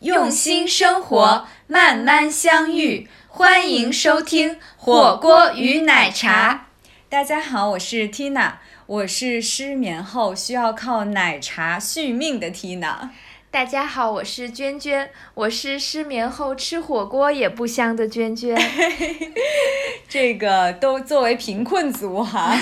用心生活，慢慢相遇。欢迎收听《火锅与奶茶》。大家好，我是 Tina，我是失眠后需要靠奶茶续命的 Tina。大家好，我是娟娟，我是失眠后吃火锅也不香的娟娟。这个都作为贫困族哈。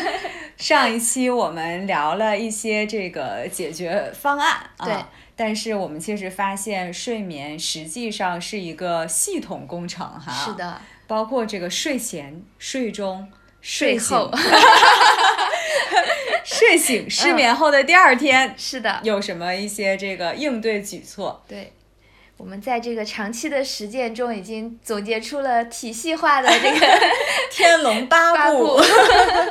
上一期我们聊了一些这个解决方案啊，但是我们其实发现睡眠实际上是一个系统工程哈。是的，包括这个睡前、睡中、睡后，睡醒、失眠后的第二天，是的，有什么一些这个应对举措？对。我们在这个长期的实践中，已经总结出了体系化的这个 天龙八部。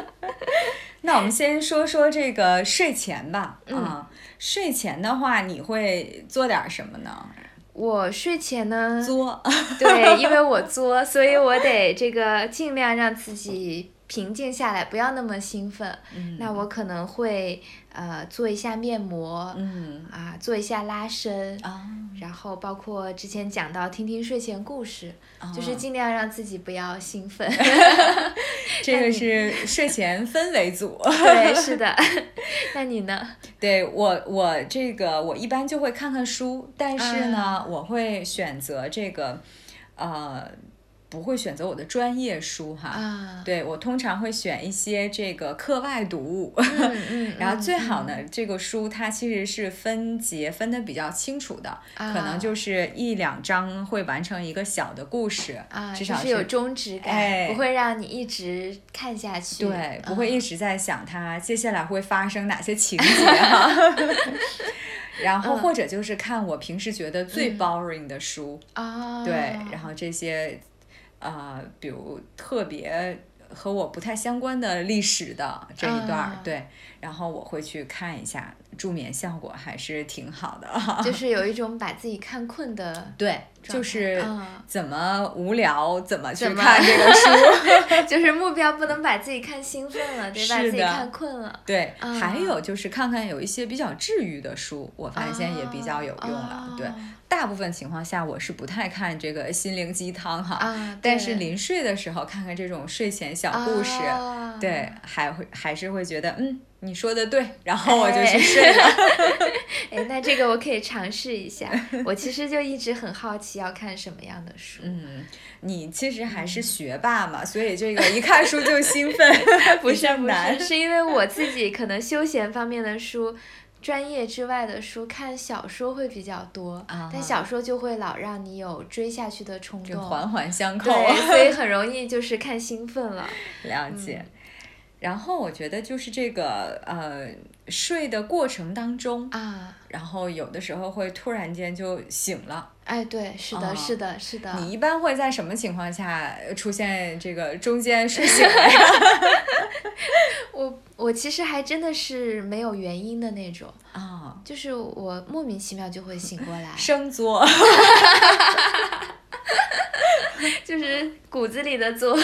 那我们先说说这个睡前吧。嗯，睡前的话，你会做点什么呢？我睡前呢，作。对，因为我作，所以我得这个尽量让自己。平静下来，不要那么兴奋。那我可能会呃做一下面膜，嗯啊做一下拉伸，然后包括之前讲到听听睡前故事，就是尽量让自己不要兴奋。这个是睡前氛围组。对，是的。那你呢？对我我这个我一般就会看看书，但是呢，我会选择这个呃。不会选择我的专业书哈，对我通常会选一些这个课外读物，然后最好呢，这个书它其实是分节分的比较清楚的，可能就是一两章会完成一个小的故事，至少是有终止感，不会让你一直看下去，对，不会一直在想它 接下来会发生哪些情节哈，然后或者就是看我平时觉得最 boring 的书。啊，对，然后这些。啊，比如特别和我不太相关的历史的这一段，对，然后我会去看一下，助眠效果还是挺好的。就 是有一种把自己看困的，对，就是怎么无聊怎么去看这个书，就是目标不能把自己看兴奋了，对把自己看困了。对，还有就是看看有一些比较治愈的书，我发现也比较有用了。对。大部分情况下，我是不太看这个心灵鸡汤哈，但是临睡的时候看看这种睡前小故事，对，还会还是会觉得，嗯，你说的对，然后我就去睡了。哎，那这个我可以尝试一下。我其实就一直很好奇要看什么样的书。嗯，你其实还是学霸嘛，所以这个一看书就兴奋，不是不是，是因为我自己可能休闲方面的书。专业之外的书，看小说会比较多，但小说就会老让你有追下去的冲动，环环相扣，所以 很容易就是看兴奋了。了解。然后我觉得就是这个呃睡的过程当中啊，然后有的时候会突然间就醒了。哎，对，是的，是的，是的。你一般会在什么情况下出现这个中间睡醒了？我我其实还真的是没有原因的那种啊，就是我莫名其妙就会醒过来，生作，就是骨子里的作，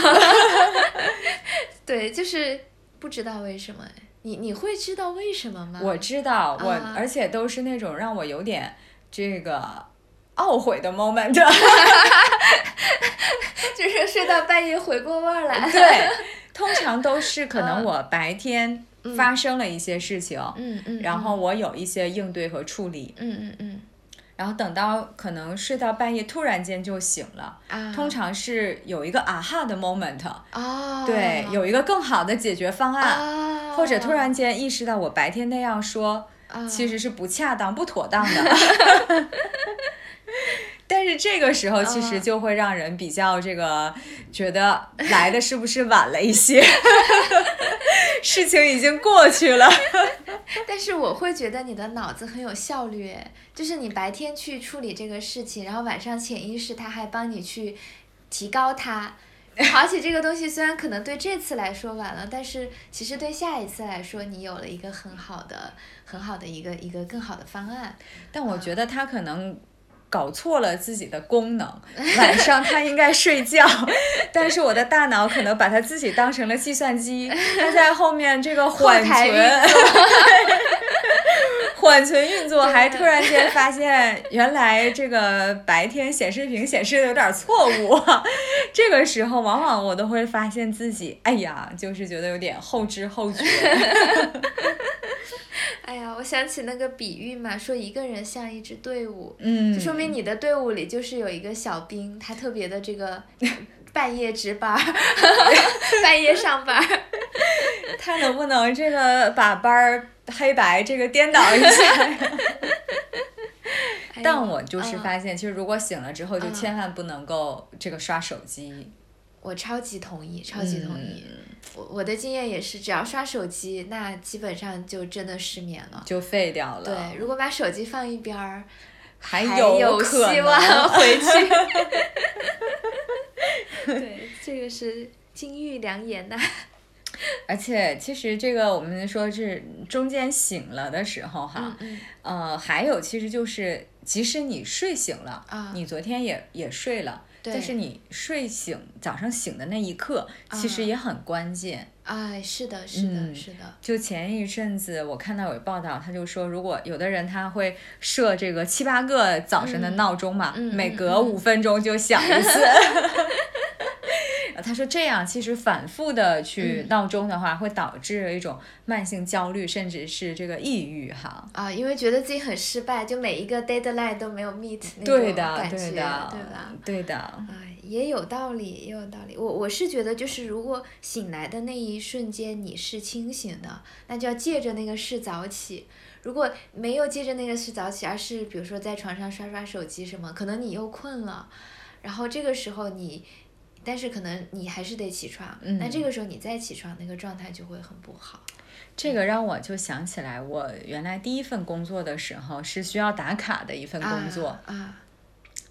对，就是不知道为什么。你你会知道为什么吗？我知道，我而且都是那种让我有点这个。懊悔的 moment，就是睡到半夜回过味儿来。对，通常都是可能我白天发生了一些事情，嗯嗯，然后我有一些应对和处理，嗯嗯嗯，然后等到可能睡到半夜突然间就醒了，啊，通常是有一个啊哈的 moment，啊，对，有一个更好的解决方案，或者突然间意识到我白天那样说其实是不恰当、不妥当的。但是这个时候其实就会让人比较这个觉得来的是不是晚了一些，事情已经过去了。但是我会觉得你的脑子很有效率，就是你白天去处理这个事情，然后晚上潜意识它还帮你去提高它。而且这个东西虽然可能对这次来说晚了，但是其实对下一次来说，你有了一个很好的、很好的一个一个更好的方案。但我觉得他可能。搞错了自己的功能，晚上他应该睡觉，但是我的大脑可能把他自己当成了计算机，他在后面这个缓存，缓存运作，还突然间发现原来这个白天显示屏显示的有点错误，这个时候往往我都会发现自己，哎呀，就是觉得有点后知后觉。哎呀，我想起那个比喻嘛，说一个人像一支队伍，嗯，就说明你的队伍里就是有一个小兵，他特别的这个半夜值班，半夜上班，他能不能这个把班儿黑白这个颠倒一下？但我就是发现，其实如果醒了之后，就千万不能够这个刷手机。我超级同意，超级同意。我我的经验也是，只要刷手机，那基本上就真的失眠了，就废掉了。对，如果把手机放一边儿，还有希望回去。对，这个是金玉良言呐。而且，其实这个我们说是中间醒了的时候哈，呃，还有其实就是，即使你睡醒了，你昨天也也睡了。但是你睡醒早上醒的那一刻，其实也很关键。哎，是的，是的，是的。就前一阵子我看到有报道，他就说，如果有的人他会设这个七八个早晨的闹钟嘛，每隔五分钟就响一次。他说这样其实反复的去闹钟的话，会导致一种慢性焦虑，甚至是这个抑郁哈。啊，因为觉得自己很失败，就每一个 deadline 都没有 meet 那种感觉，对吧？对的。哎，也有道理，也有道理。我我是觉得，就是如果醒来的那一瞬间你是清醒的，那就要借着那个事早起；如果没有借着那个事早起，而是比如说在床上刷刷手机什么，可能你又困了，然后这个时候你。但是可能你还是得起床，那这个时候你再起床，那个状态就会很不好。这个让我就想起来，我原来第一份工作的时候是需要打卡的一份工作啊。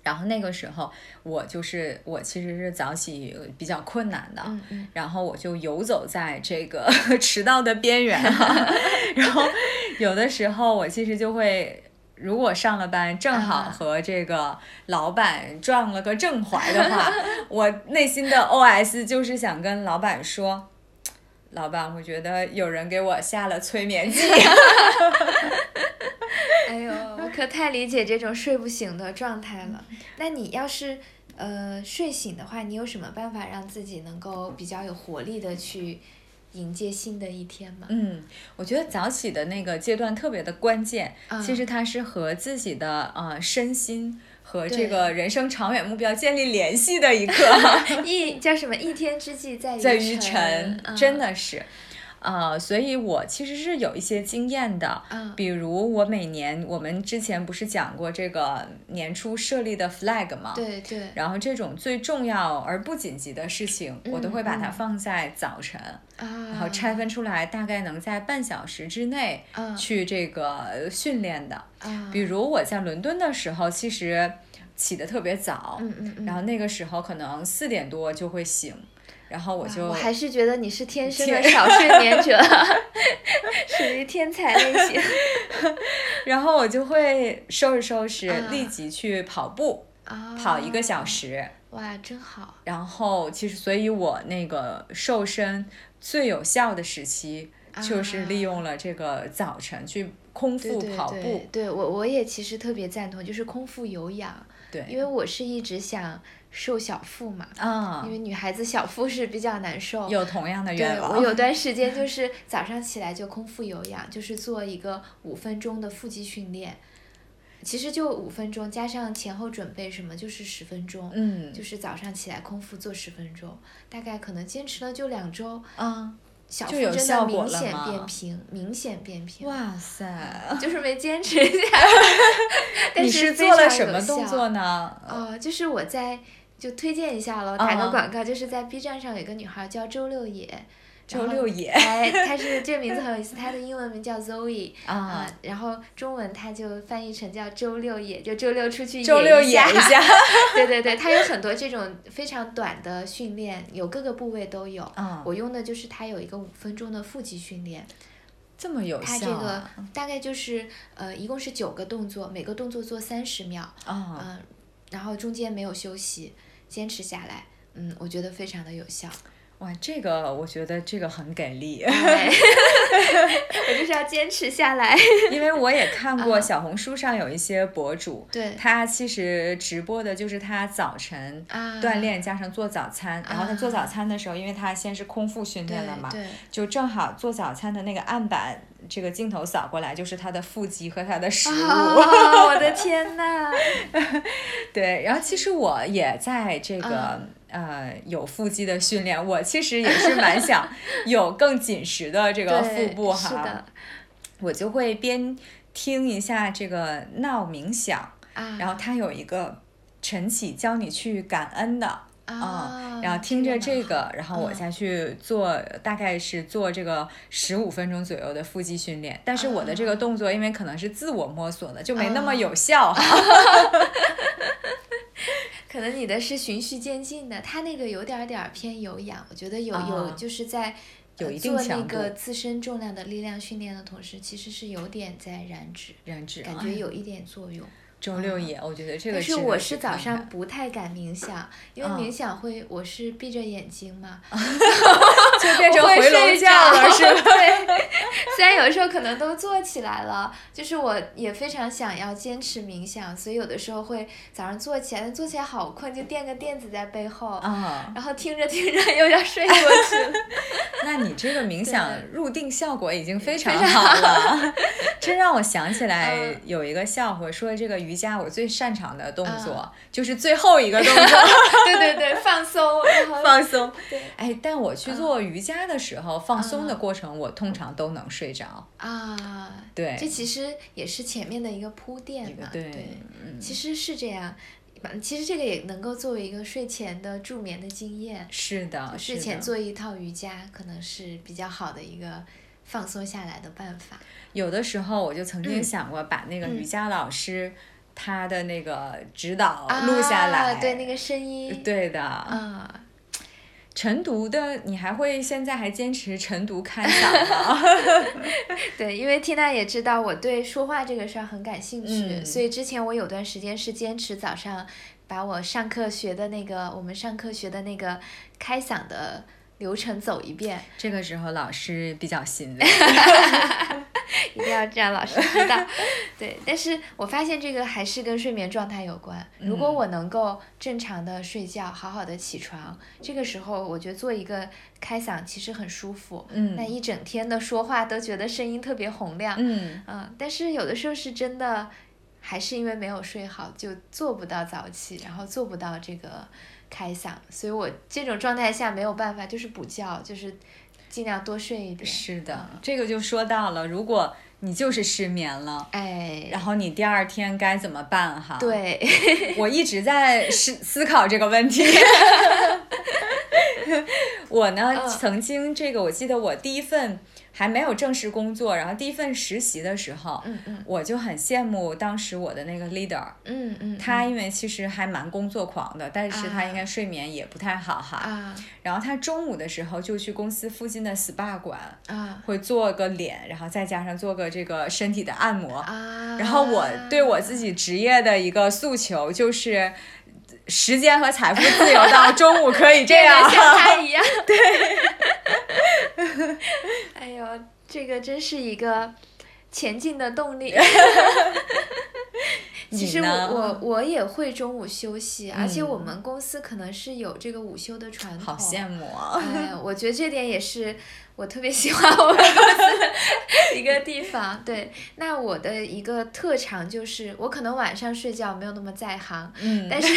然后那个时候我就是我其实是早起比较困难的，然后我就游走在这个 迟到的边缘哈。然后有的时候我其实就会。如果上了班正好和这个老板撞了个正怀的话，我内心的 OS 就是想跟老板说：“老板，我觉得有人给我下了催眠剂。”哎呦，我可太理解这种睡不醒的状态了。那你要是呃睡醒的话，你有什么办法让自己能够比较有活力的去？迎接新的一天嘛。嗯，我觉得早起的那个阶段特别的关键，其实它是和自己的呃身心和这个人生长远目标建立联系的一刻。一叫什么？一天之计在 在于晨，真的是。呃，所以我其实是有一些经验的，比如我每年，我们之前不是讲过这个年初设立的 flag 吗？对对。然后这种最重要而不紧急的事情，我都会把它放在早晨，然后拆分出来，大概能在半小时之内去这个训练的。比如我在伦敦的时候，其实起得特别早，嗯嗯嗯然后那个时候可能四点多就会醒。然后我就，我还是觉得你是天生的少睡眠者，属于天才类型。然后我就会收拾收拾，立即去跑步，啊跑一个小时。哇，真好。然后其实，所以我那个瘦身最有效的时期，就是利用了这个早晨去空腹跑步。对我，我也其实特别赞同，就是空腹有氧。对，因为我是一直想。瘦小腹嘛，啊，因为女孩子小腹是比较难受。有同样的愿望。我有段 时间就是早上起来就空腹有氧，就是做一个五分钟的腹肌训练，其实就五分钟，加上前后准备什么就是十分钟。嗯。就是早上起来空腹做十分钟，大概可能坚持了就两周。嗯。小腹真的明显变平，明显变平。哇塞！就是没坚持下来。你是做了什么动作呢？哦，就是我在。就推荐一下喽，打个广告，就是在 B 站上有一个女孩叫周六野，周六野，哎，他是这个名字很有意思，他的英文名叫 Zoe，啊，然后中文他就翻译成叫周六野，就周六出去野一下，对对对，他有很多这种非常短的训练，有各个部位都有，嗯我用的就是他有一个五分钟的腹肌训练，这么有效，它这个大概就是呃一共是九个动作，每个动作做三十秒，嗯，然后中间没有休息。坚持下来，嗯，我觉得非常的有效。哇，这个我觉得这个很给力，我就是要坚持下来。因为我也看过小红书上有一些博主，对，他其实直播的就是他早晨锻炼加上做早餐，然后他做早餐的时候，因为他先是空腹训练了嘛，就正好做早餐的那个案板，这个镜头扫过来就是他的腹肌和他的食物。我的天呐！对，然后其实我也在这个。呃，有腹肌的训练，我其实也是蛮想 有更紧实的这个腹部哈。我就会边听一下这个闹冥想，然后它有一个晨起教你去感恩的啊，然后听着这个，然后我再去做，大概是做这个十五分钟左右的腹肌训练。但是我的这个动作，因为可能是自我摸索的，就没那么有效哈。可能你的是循序渐进的，他那个有点点偏有氧，我觉得有有就是在做那个自身重量的力量训练的同时，其实是有点在燃脂，燃脂感觉有一点作用。周六也，我觉得这个但是我是早上不太敢冥想，因为冥想会，我是闭着眼睛嘛，就变成回笼觉了，是吧？对，虽然有时候可能都坐起来了，就是我也非常想要坚持冥想，所以有的时候会早上坐起来，但做起来好困，就垫个垫子在背后，然后听着听着又要睡过去了。那你这个冥想入定效果已经非常好了，这让我想起来有一个笑话，说这个瑜伽我最擅长的动作就是最后一个动作，对对对，放松，放松。哎，但我去做瑜伽的时候，放松的过程我通常都能睡着啊。对，这其实也是前面的一个铺垫嘛。对，其实是这样。其实这个也能够作为一个睡前的助眠的经验。是的，睡前做一套瑜伽可能是比较好的一个放松下来的办法。有的时候我就曾经想过把那个瑜伽老师。他的那个指导录下来，对那个声音，对的。啊，晨读的，你还会现在还坚持晨读开嗓吗？对，因为缇娜也知道我对说话这个事儿很感兴趣，所以之前我有段时间是坚持早上把我上课学的那个，我们上课学的那个开嗓的流程走一遍。这个时候老师比较心累。一定要这样，老师知道。对，但是我发现这个还是跟睡眠状态有关。如果我能够正常的睡觉，好好的起床，这个时候我觉得做一个开嗓其实很舒服。嗯。那一整天的说话都觉得声音特别洪亮。嗯。嗯，但是有的时候是真的，还是因为没有睡好，就做不到早起，然后做不到这个开嗓，所以我这种状态下没有办法，就是补觉，就是。尽量多睡一点。是的，这个就说到了，如果你就是失眠了，哎，然后你第二天该怎么办哈？对，我一直在思思考这个问题。我呢，曾经这个，我记得我第一份。还没有正式工作，然后第一份实习的时候，嗯嗯，我就很羡慕当时我的那个 leader，嗯嗯，他因为其实还蛮工作狂的，但是他应该睡眠也不太好哈，啊，然后他中午的时候就去公司附近的 SPA 馆，啊，会做个脸，然后再加上做个这个身体的按摩，啊，然后我对我自己职业的一个诉求就是。时间和财富自由到中午可以这样，像他一样。对。哎呦，这个真是一个前进的动力。其实我我我也会中午休息，而且我们公司可能是有这个午休的传统。好羡慕啊！哎，我觉得这点也是我特别喜欢我们公司 一个地方。对，那我的一个特长就是我可能晚上睡觉没有那么在行，嗯，但是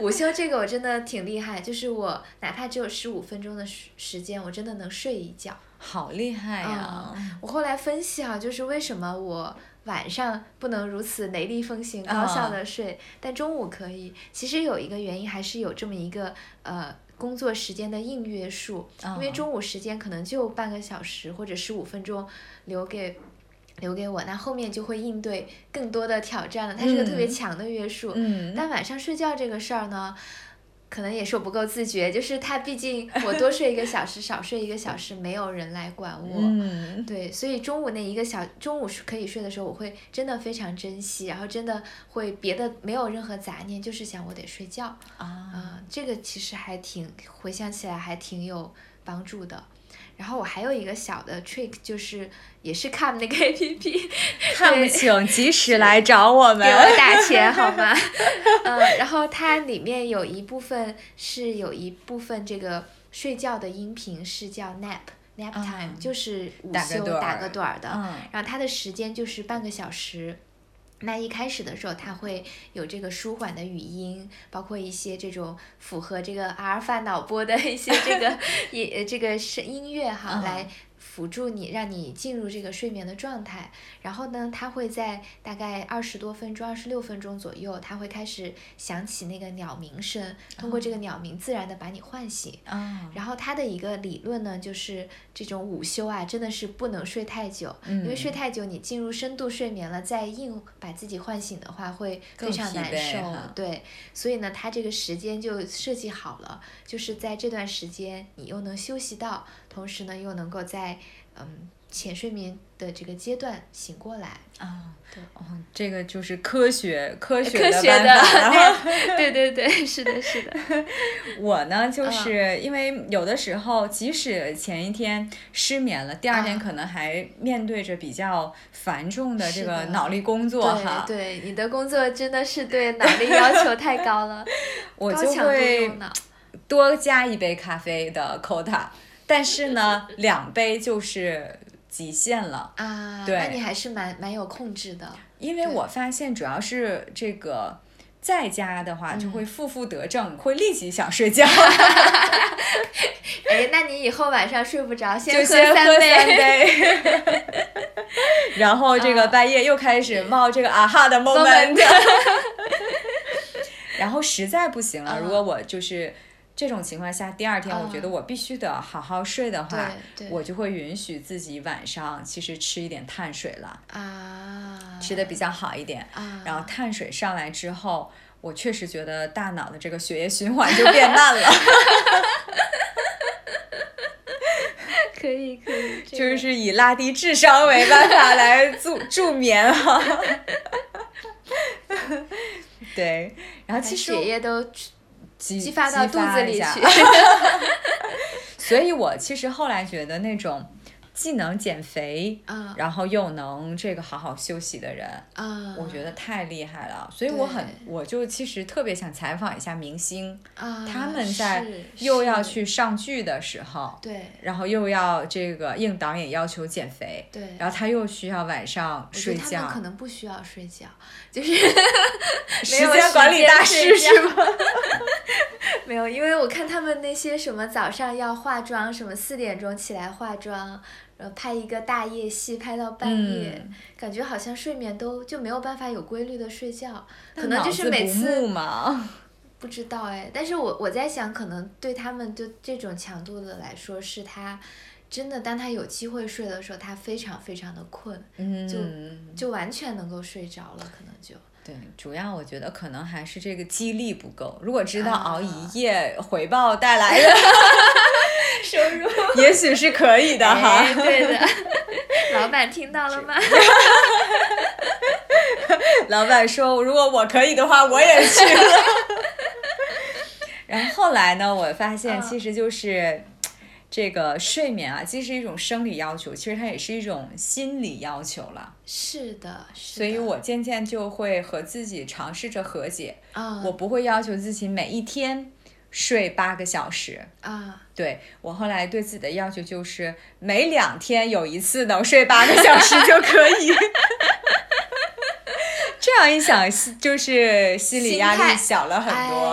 午休这个我真的挺厉害，就是我哪怕只有十五分钟的时时间，我真的能睡一觉。好厉害呀！我后来分析啊，就是为什么我。晚上不能如此雷厉风行、高效的睡，但中午可以。其实有一个原因，还是有这么一个呃工作时间的硬约束，因为中午时间可能就半个小时或者十五分钟留给留给我，那后面就会应对更多的挑战了。它是个特别强的约束。嗯。但晚上睡觉这个事儿呢？可能也是我不够自觉，就是他毕竟我多睡一个小时，少睡一个小时，没有人来管我，对，所以中午那一个小中午是可以睡的时候，我会真的非常珍惜，然后真的会别的没有任何杂念，就是想我得睡觉。啊，这个其实还挺回想起来还挺有帮助的。然后我还有一个小的 trick，就是也是 Come 那个 A P P，看不请及时来找我们，给我打钱 好吗？嗯，然后它里面有一部分是有一部分这个睡觉的音频是叫 nap nap time，就是午休打个盹儿的，然后它的时间就是半个小时。那一开始的时候，它会有这个舒缓的语音，包括一些这种符合这个阿尔法脑波的一些这个 也这个声音乐哈来。辅助你，让你进入这个睡眠的状态。然后呢，它会在大概二十多分钟、二十六分钟左右，它会开始响起那个鸟鸣声，通过这个鸟鸣自然的把你唤醒。然后它的一个理论呢，就是这种午休啊，真的是不能睡太久，因为睡太久，你进入深度睡眠了，再硬把自己唤醒的话，会非常难受。对，所以呢，它这个时间就设计好了，就是在这段时间，你又能休息到。同时呢，又能够在嗯浅睡眠的这个阶段醒过来啊，对，哦，这个就是科学科学的办法，对对对，是的，是的。我呢，就是因为有的时候，即使前一天失眠了，第二天可能还面对着比较繁重的这个脑力工作哈。对，你的工作真的是对脑力要求太高了，我就会多加一杯咖啡的 quota。但是呢，两杯就是极限了啊！对，那你还是蛮蛮有控制的。因为我发现，主要是这个在家的话，就会负负得正，会立即想睡觉。哎，那你以后晚上睡不着，先喝三杯。然后这个半夜又开始冒这个啊哈的 moment。然后实在不行了，如果我就是。这种情况下，第二天我觉得我必须得好好睡的话，我就会允许自己晚上其实吃一点碳水了啊，吃的比较好一点啊。然后碳水上来之后，我确实觉得大脑的这个血液循环就变慢了。可以可以，就是以拉低智商为办法来助助眠哈。对，然后其实血液都。激发到肚子里去，所以我其实后来觉得那种。既能减肥，然后又能这个好好休息的人，我觉得太厉害了。所以我很，我就其实特别想采访一下明星，他们在又要去上剧的时候，对，然后又要这个应导演要求减肥，对，然后他又需要晚上睡觉，可能不需要睡觉，就是 时间管理大师是吗？没有，因为我看他们那些什么早上要化妆，什么四点钟起来化妆。然后拍一个大夜戏，拍到半夜，感觉好像睡眠都就没有办法有规律的睡觉，可能就是每次 不知道哎，但是我我在想，可能对他们就这种强度的来说，是他真的当他有机会睡的时候，他非常非常的困，就就完全能够睡着了，可能就对，主要我觉得可能还是这个激励不够，如果知道熬一夜回报带来的。收入也许是可以的哈，对的，老板听到了吗？老板说，如果我可以的话，我也去了。然后后来呢，我发现其实就是这个睡眠啊，既是一种生理要求，其实它也是一种心理要求了。是的，所以我渐渐就会和自己尝试着和解。啊，我不会要求自己每一天。睡八个小时啊！对我后来对自己的要求就是每两天有一次能睡八个小时就可以。这样一想，就是心理压力小了很多。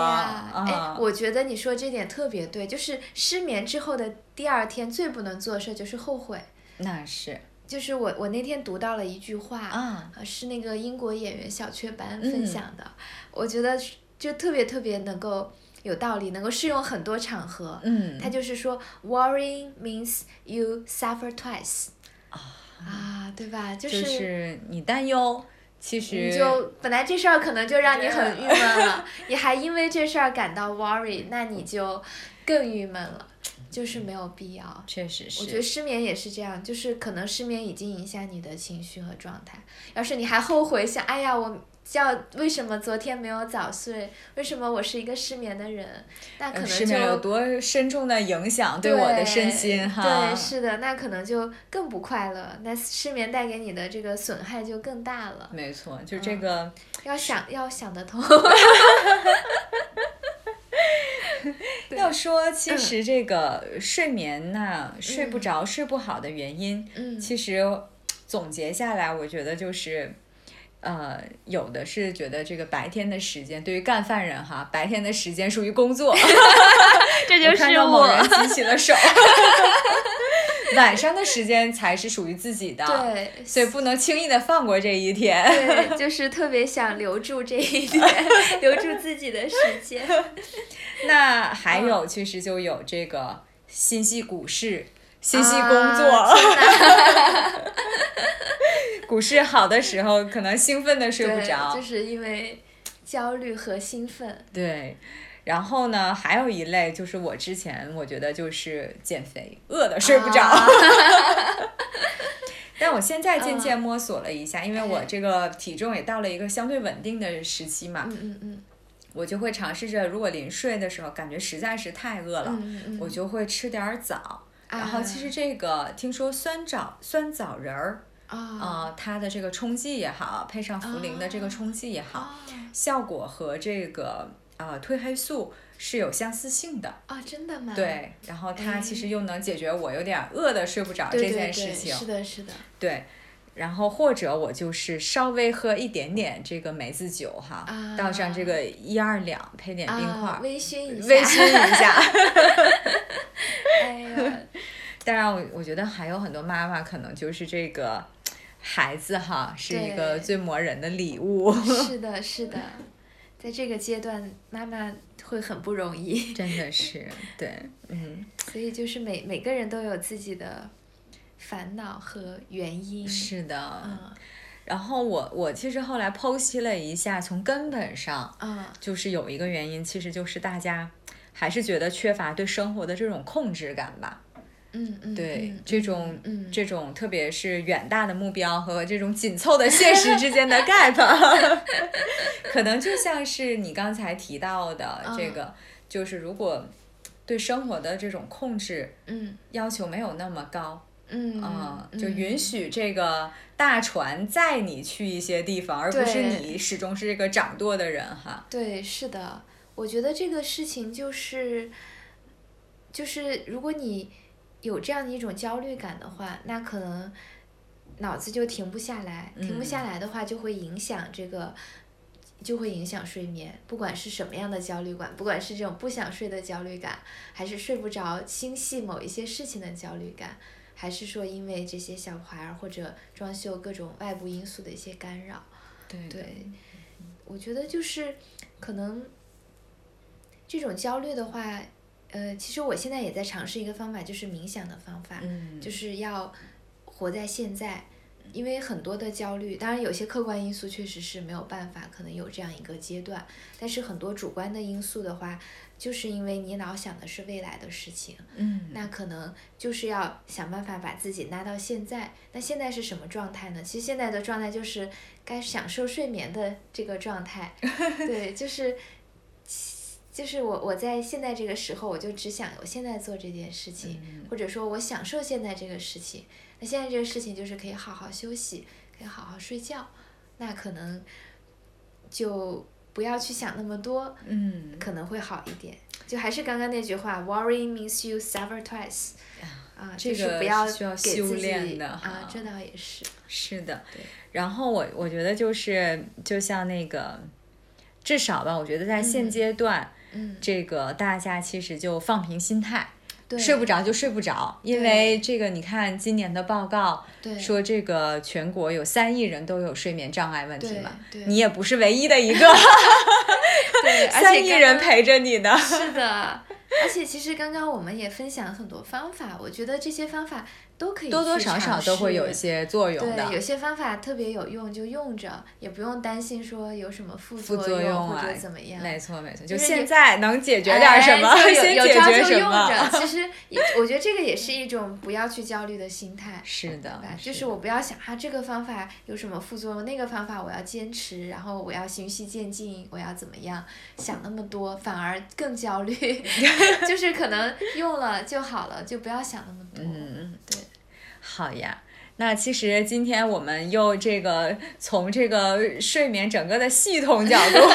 哎，我觉得你说这点特别对，就是失眠之后的第二天最不能做的事就是后悔。那是，就是我我那天读到了一句话啊，是那个英国演员小雀斑分享的，我觉得就特别特别能够。有道理，能够适用很多场合。嗯，他就是说，worrying means you suffer twice。啊啊，对吧？就是你担忧，其实你就本来这事儿可能就让你很郁闷了，你还因为这事儿感到 worry，那你就更郁闷了，就是没有必要。确实是。我觉得失眠也是这样，就是可能失眠已经影响你的情绪和状态。要是你还后悔想，哎呀我。叫为什么昨天没有早睡？为什么我是一个失眠的人？那可能失眠有多深重的影响对我的身心哈？对，是的，那可能就更不快乐。那失眠带给你的这个损害就更大了。没错，就这个要想要想得通。要说其实这个睡眠呐，睡不着、睡不好的原因，其实总结下来，我觉得就是。呃，有的是觉得这个白天的时间对于干饭人哈，白天的时间属于工作，这就是我。看到某人举起了手。晚上的时间才是属于自己的，对，所以不能轻易的放过这一天。对，就是特别想留住这一天，留住自己的时间。那还有，其实就有这个心系股市，心系工作。股市好的时候，可能兴奋的睡不着，就是因为焦虑和兴奋。对，然后呢，还有一类就是我之前我觉得就是减肥，饿的睡不着。但我现在渐渐摸索了一下，因为我这个体重也到了一个相对稳定的时期嘛，嗯嗯嗯，我就会尝试着，如果临睡的时候感觉实在是太饿了，我就会吃点枣。然后其实这个听说酸枣酸枣仁儿。啊，它的这个冲剂也好，配上茯苓的这个冲剂也好，效果和这个呃褪黑素是有相似性的。啊，真的吗？对，然后它其实又能解决我有点饿的睡不着这件事情。是的，是的。对，然后或者我就是稍微喝一点点这个梅子酒哈，倒上这个一二两，配点冰块，微醺一下。微醺一下。哎呀，当然我我觉得还有很多妈妈可能就是这个。孩子哈是一个最磨人的礼物。是的，是的，在这个阶段，妈妈会很不容易。真的是，对，嗯。所以就是每每个人都有自己的烦恼和原因。是的。嗯。然后我我其实后来剖析了一下，从根本上，嗯，就是有一个原因，其实就是大家还是觉得缺乏对生活的这种控制感吧。嗯嗯，对这种这种特别是远大的目标和这种紧凑的现实之间的 gap，可能就像是你刚才提到的这个，就是如果对生活的这种控制，嗯，要求没有那么高，嗯就允许这个大船载你去一些地方，而不是你始终是这个掌舵的人哈。对，是的，我觉得这个事情就是就是如果你。有这样的一种焦虑感的话，那可能脑子就停不下来，停不下来的话就会影响这个，就会影响睡眠。不管是什么样的焦虑感，不管是这种不想睡的焦虑感，还是睡不着、心系某一些事情的焦虑感，还是说因为这些小孩儿或者装修各种外部因素的一些干扰，对，我觉得就是可能这种焦虑的话。呃，其实我现在也在尝试一个方法，就是冥想的方法，就是要活在现在，因为很多的焦虑，当然有些客观因素确实是没有办法，可能有这样一个阶段，但是很多主观的因素的话，就是因为你老想的是未来的事情，嗯，那可能就是要想办法把自己拉到现在，那现在是什么状态呢？其实现在的状态就是该享受睡眠的这个状态，对，就是。就是我，我在现在这个时候，我就只想我现在做这件事情，或者说我享受现在这个事情。那现在这个事情就是可以好好休息，可以好好睡觉，那可能就不要去想那么多，嗯，可能会好一点。就还是刚刚那句话，Worry means you suffer twice。啊，这个不要需要修炼的啊，这倒也是。是的，然后我我觉得就是，就像那个，至少吧，我觉得在现阶段。嗯这个大家其实就放平心态，睡不着就睡不着，因为这个你看今年的报告说这个全国有三亿人都有睡眠障碍问题嘛，你也不是唯一的一个，对，三亿人陪着你呢。是的，而且其实刚刚我们也分享了很多方法，我觉得这些方法。都可以多多少少都会有一些作用的。对，有些方法特别有用，就用着，也不用担心说有什么副作用或者怎么样。没错没错，就现在能解决点什么，先解决什么。其 实，我觉得这个也是一种不要去焦虑的心态。是的，就是我不要想啊，这个方法有什么副作用，那个方法我要坚持，然后我要循序渐进，我要怎么样？想那么多反而更焦虑。就是可能用了就好了，就不要想那么多。嗯，对。好呀，那其实今天我们又这个从这个睡眠整个的系统角度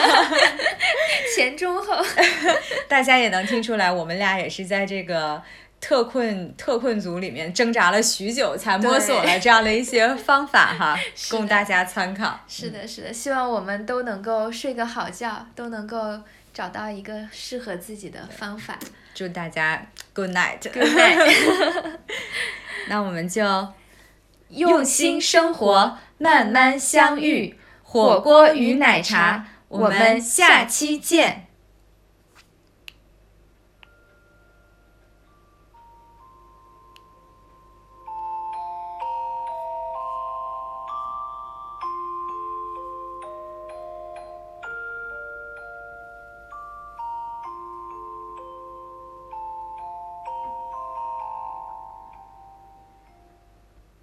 前中后，大家也能听出来，我们俩也是在这个特困特困组里面挣扎了许久，才摸索了这样的一些方法哈，供大家参考。是的，是的，希望我们都能够睡个好觉，都能够找到一个适合自己的方法。祝大家 good night。Good night。那我们就用心生活，慢慢相遇。火锅与奶茶，我们下期见。